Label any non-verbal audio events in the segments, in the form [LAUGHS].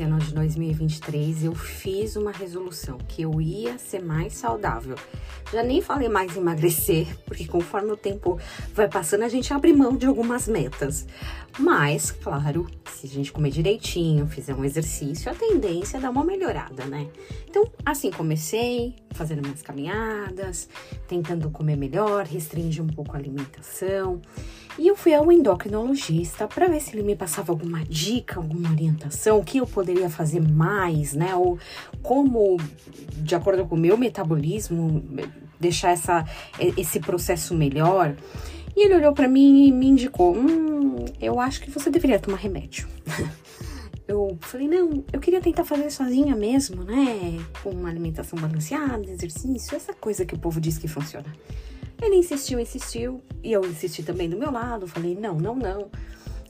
esse ano de 2023 eu fiz uma resolução que eu ia ser mais saudável. Já nem falei mais em emagrecer, [LAUGHS] porque conforme o tempo vai passando, a gente abre mão de algumas metas. Mas, claro, se a gente comer direitinho, fizer um exercício, a tendência é dar uma melhorada, né? Então, assim comecei, fazendo minhas caminhadas, tentando comer melhor, restringir um pouco a alimentação. E eu fui ao endocrinologista para ver se ele me passava alguma dica, alguma orientação, o que eu poderia fazer mais, né? Ou como, de acordo com o meu metabolismo, deixar essa, esse processo melhor. E ele olhou para mim e me indicou: Hum, eu acho que você deveria tomar remédio. [LAUGHS] eu falei: Não, eu queria tentar fazer sozinha mesmo, né? Com uma alimentação balanceada, exercício, essa coisa que o povo diz que funciona. Ele insistiu, insistiu, e eu insisti também do meu lado. Falei: Não, não, não.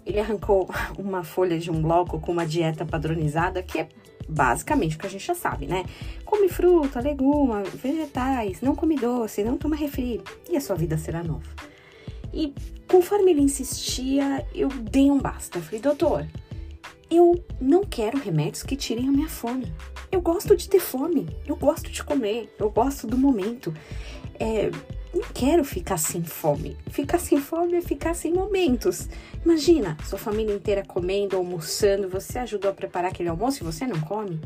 Ele arrancou [LAUGHS] uma folha de um bloco com uma dieta padronizada, que é basicamente o que a gente já sabe, né? Come fruta, leguma, vegetais, não come doce, não toma refri, e a sua vida será nova. E conforme ele insistia, eu dei um basta. Falei, doutor, eu não quero remédios que tirem a minha fome. Eu gosto de ter fome, eu gosto de comer, eu gosto do momento. É, não quero ficar sem fome. Ficar sem fome é ficar sem momentos. Imagina, sua família inteira comendo, almoçando, você ajudou a preparar aquele almoço e você não come?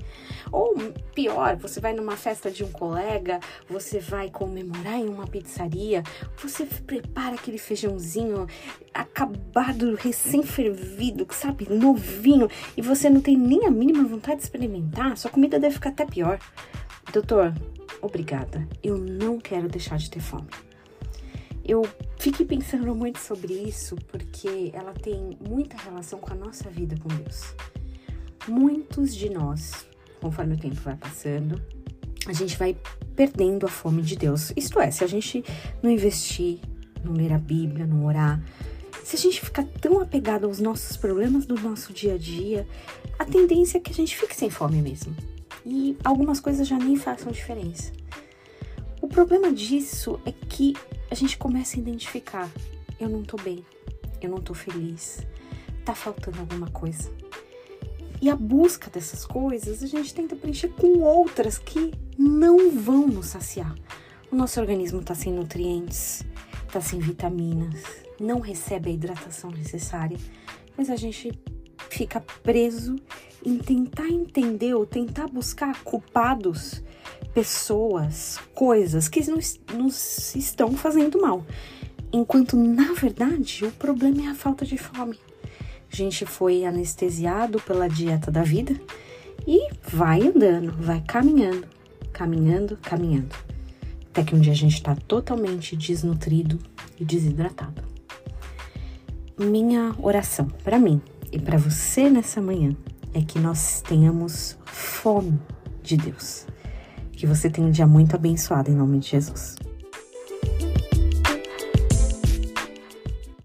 Ou pior, você vai numa festa de um colega, você vai comemorar em uma pizzaria, você prepara aquele feijãozinho acabado, recém-fervido, sabe, novinho, e você não tem nem a mínima vontade de experimentar, sua comida deve ficar até pior. Doutor, obrigada. Eu não quero deixar de ter fome. Eu fiquei pensando muito sobre isso porque ela tem muita relação com a nossa vida com Deus. Muitos de nós, conforme o tempo vai passando, a gente vai perdendo a fome de Deus. Isto é, se a gente não investir, não ler a Bíblia, não orar, se a gente ficar tão apegado aos nossos problemas do nosso dia a dia, a tendência é que a gente fique sem fome mesmo. E algumas coisas já nem façam diferença. O problema disso é que a gente começa a identificar: eu não tô bem, eu não tô feliz, tá faltando alguma coisa. E a busca dessas coisas a gente tenta preencher com outras que não vão nos saciar. O nosso organismo tá sem nutrientes, tá sem vitaminas, não recebe a hidratação necessária, mas a gente fica preso em tentar entender ou tentar buscar culpados pessoas, coisas que nos, nos estão fazendo mal. Enquanto, na verdade, o problema é a falta de fome. A gente foi anestesiado pela dieta da vida e vai andando, vai caminhando, caminhando, caminhando. Até que um dia a gente está totalmente desnutrido e desidratado. Minha oração para mim e para você nessa manhã é que nós tenhamos fome de Deus. Que você tenha um dia muito abençoado em nome de Jesus.